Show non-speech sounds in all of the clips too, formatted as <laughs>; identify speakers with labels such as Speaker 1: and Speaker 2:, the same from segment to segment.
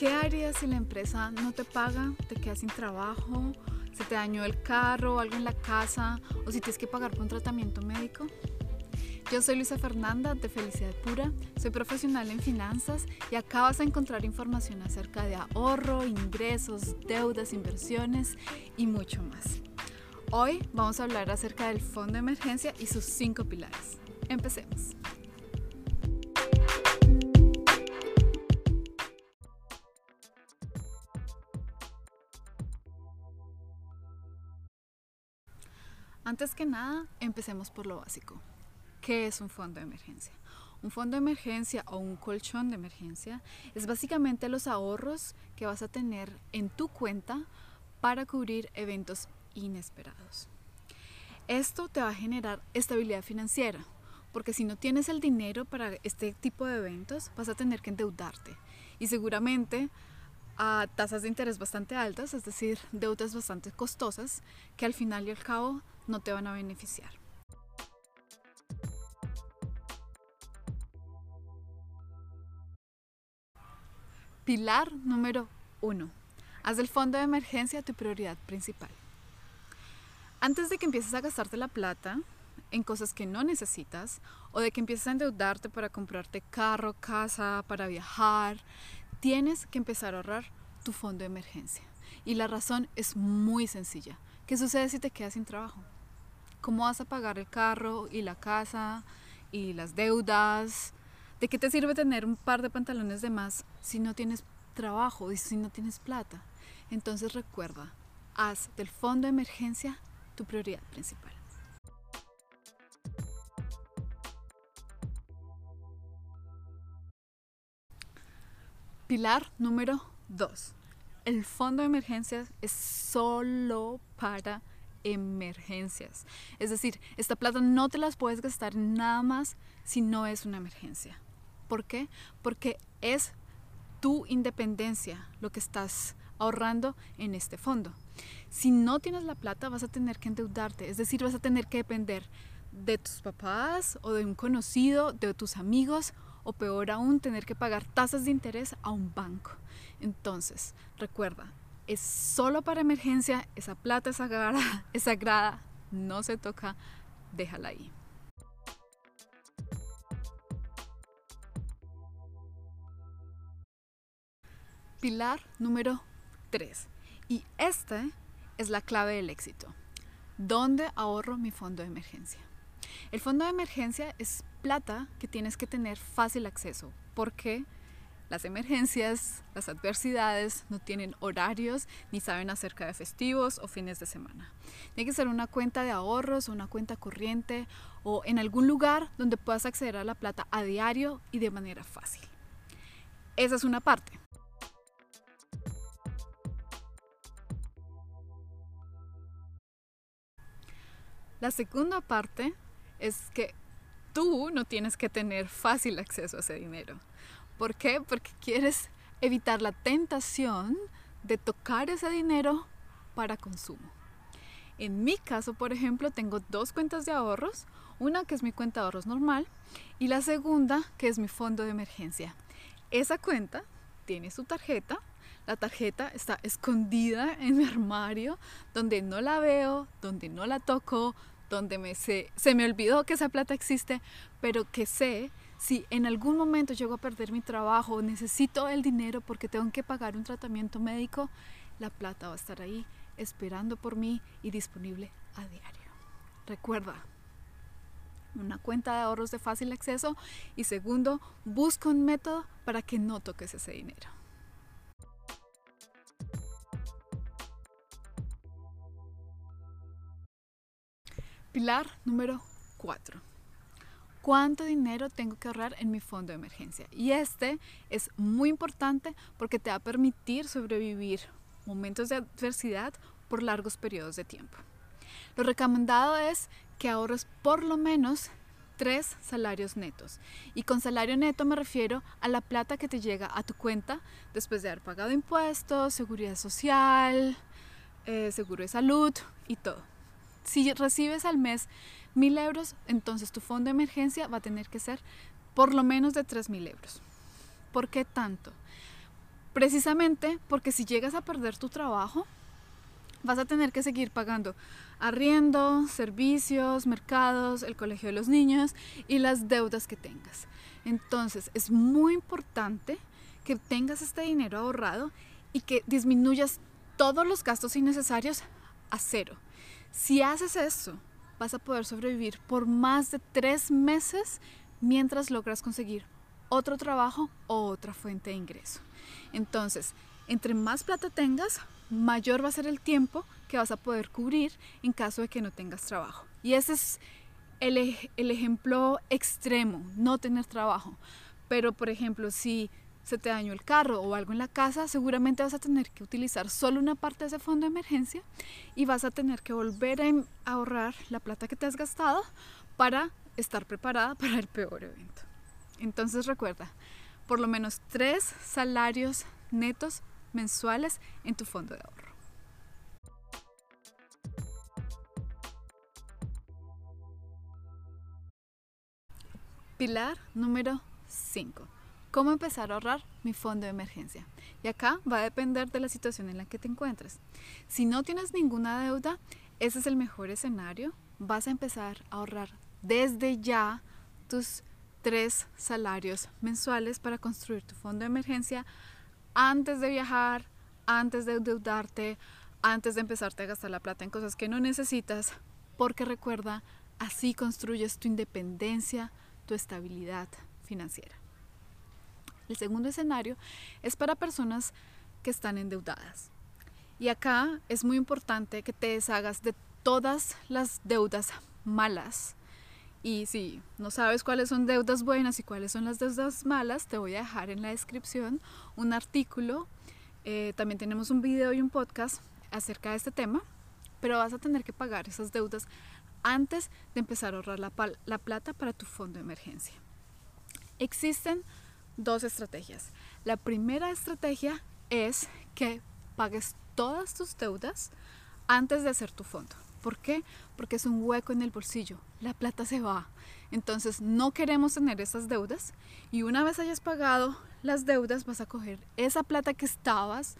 Speaker 1: ¿Qué harías si la empresa no te paga, te quedas sin trabajo, se te dañó el carro, algo en la casa o si tienes que pagar por un tratamiento médico? Yo soy Luisa Fernanda de Felicidad Pura, soy profesional en finanzas y acá vas a encontrar información acerca de ahorro, ingresos, deudas, inversiones y mucho más. Hoy vamos a hablar acerca del fondo de emergencia y sus cinco pilares. Empecemos. Antes que nada, empecemos por lo básico. ¿Qué es un fondo de emergencia? Un fondo de emergencia o un colchón de emergencia es básicamente los ahorros que vas a tener en tu cuenta para cubrir eventos inesperados. Esto te va a generar estabilidad financiera, porque si no tienes el dinero para este tipo de eventos, vas a tener que endeudarte y seguramente a tasas de interés bastante altas, es decir, deudas bastante costosas que al final y al cabo no te van a beneficiar. Pilar número uno. Haz del fondo de emergencia tu prioridad principal. Antes de que empieces a gastarte la plata en cosas que no necesitas o de que empieces a endeudarte para comprarte carro, casa, para viajar, tienes que empezar a ahorrar tu fondo de emergencia. Y la razón es muy sencilla. ¿Qué sucede si te quedas sin trabajo? ¿Cómo vas a pagar el carro y la casa y las deudas? ¿De qué te sirve tener un par de pantalones de más si no tienes trabajo y si no tienes plata? Entonces recuerda, haz del fondo de emergencia tu prioridad principal. Pilar número 2. El fondo de emergencias es solo para emergencias. Es decir, esta plata no te las puedes gastar nada más si no es una emergencia. ¿Por qué? Porque es tu independencia lo que estás ahorrando en este fondo. Si no tienes la plata vas a tener que endeudarte, es decir, vas a tener que depender de tus papás o de un conocido, de tus amigos o peor aún tener que pagar tasas de interés a un banco. Entonces, recuerda, es solo para emergencia, esa plata <laughs> es sagrada, no se toca, déjala ahí. Pilar número 3. Y esta es la clave del éxito. ¿Dónde ahorro mi fondo de emergencia? El fondo de emergencia es plata que tienes que tener fácil acceso. ¿Por qué? Las emergencias, las adversidades no tienen horarios ni saben acerca de festivos o fines de semana. Tiene que ser una cuenta de ahorros o una cuenta corriente o en algún lugar donde puedas acceder a la plata a diario y de manera fácil. Esa es una parte. La segunda parte es que tú no tienes que tener fácil acceso a ese dinero. ¿Por qué? Porque quieres evitar la tentación de tocar ese dinero para consumo. En mi caso, por ejemplo, tengo dos cuentas de ahorros, una que es mi cuenta de ahorros normal y la segunda que es mi fondo de emergencia. Esa cuenta tiene su tarjeta, la tarjeta está escondida en mi armario, donde no la veo, donde no la toco, donde me se, se me olvidó que esa plata existe, pero que sé si en algún momento llego a perder mi trabajo necesito el dinero porque tengo que pagar un tratamiento médico, la plata va a estar ahí esperando por mí y disponible a diario. Recuerda, una cuenta de ahorros de fácil acceso y segundo, busca un método para que no toques ese dinero. Pilar número 4 cuánto dinero tengo que ahorrar en mi fondo de emergencia. Y este es muy importante porque te va a permitir sobrevivir momentos de adversidad por largos periodos de tiempo. Lo recomendado es que ahorres por lo menos tres salarios netos. Y con salario neto me refiero a la plata que te llega a tu cuenta después de haber pagado impuestos, seguridad social, eh, seguro de salud y todo. Si recibes al mes mil euros, entonces tu fondo de emergencia va a tener que ser por lo menos de tres mil euros. ¿Por qué tanto? Precisamente porque si llegas a perder tu trabajo, vas a tener que seguir pagando arriendo, servicios, mercados, el colegio de los niños y las deudas que tengas. Entonces es muy importante que tengas este dinero ahorrado y que disminuyas todos los gastos innecesarios a cero. Si haces eso, vas a poder sobrevivir por más de tres meses mientras logras conseguir otro trabajo o otra fuente de ingreso. Entonces, entre más plata tengas, mayor va a ser el tiempo que vas a poder cubrir en caso de que no tengas trabajo. Y ese es el, el ejemplo extremo, no tener trabajo. Pero, por ejemplo, si se te dañó el carro o algo en la casa, seguramente vas a tener que utilizar solo una parte de ese fondo de emergencia y vas a tener que volver a ahorrar la plata que te has gastado para estar preparada para el peor evento. Entonces recuerda, por lo menos tres salarios netos mensuales en tu fondo de ahorro. Pilar número 5. ¿Cómo empezar a ahorrar mi fondo de emergencia? Y acá va a depender de la situación en la que te encuentres. Si no tienes ninguna deuda, ese es el mejor escenario. Vas a empezar a ahorrar desde ya tus tres salarios mensuales para construir tu fondo de emergencia antes de viajar, antes de endeudarte, antes de empezarte a gastar la plata en cosas que no necesitas, porque recuerda, así construyes tu independencia, tu estabilidad financiera. El segundo escenario es para personas que están endeudadas. Y acá es muy importante que te deshagas de todas las deudas malas y si no sabes cuáles son deudas buenas y cuáles son las deudas malas, te voy a dejar en la descripción un artículo. Eh, también tenemos un video y un podcast acerca de este tema, pero vas a tener que pagar esas deudas antes de empezar a ahorrar la, la plata para tu fondo de emergencia. Existen dos estrategias. La primera estrategia es que pagues todas tus deudas antes de hacer tu fondo. ¿Por qué? Porque es un hueco en el bolsillo, la plata se va. Entonces no queremos tener esas deudas y una vez hayas pagado las deudas vas a coger esa plata que estabas,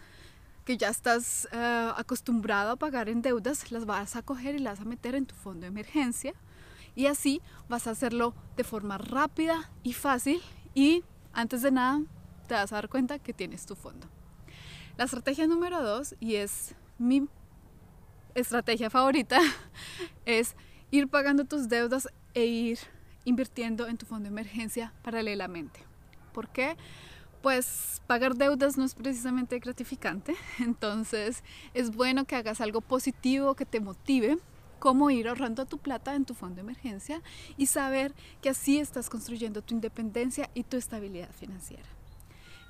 Speaker 1: que ya estás eh, acostumbrado a pagar en deudas, las vas a coger y las a meter en tu fondo de emergencia y así vas a hacerlo de forma rápida y fácil y antes de nada te vas a dar cuenta que tienes tu fondo. La estrategia número dos y es mi estrategia favorita <laughs> es ir pagando tus deudas e ir invirtiendo en tu fondo de emergencia paralelamente. ¿Por qué? Pues pagar deudas no es precisamente gratificante, <laughs> entonces es bueno que hagas algo positivo que te motive, como ir ahorrando tu plata en tu fondo de emergencia y saber que así estás construyendo tu independencia y tu estabilidad financiera.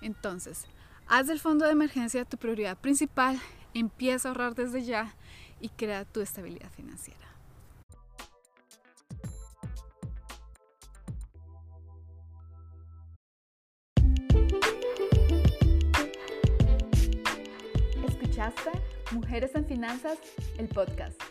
Speaker 1: Entonces, haz del fondo de emergencia tu prioridad principal, empieza a ahorrar desde ya y crea tu estabilidad financiera. ¿Escuchaste Mujeres en Finanzas, el podcast?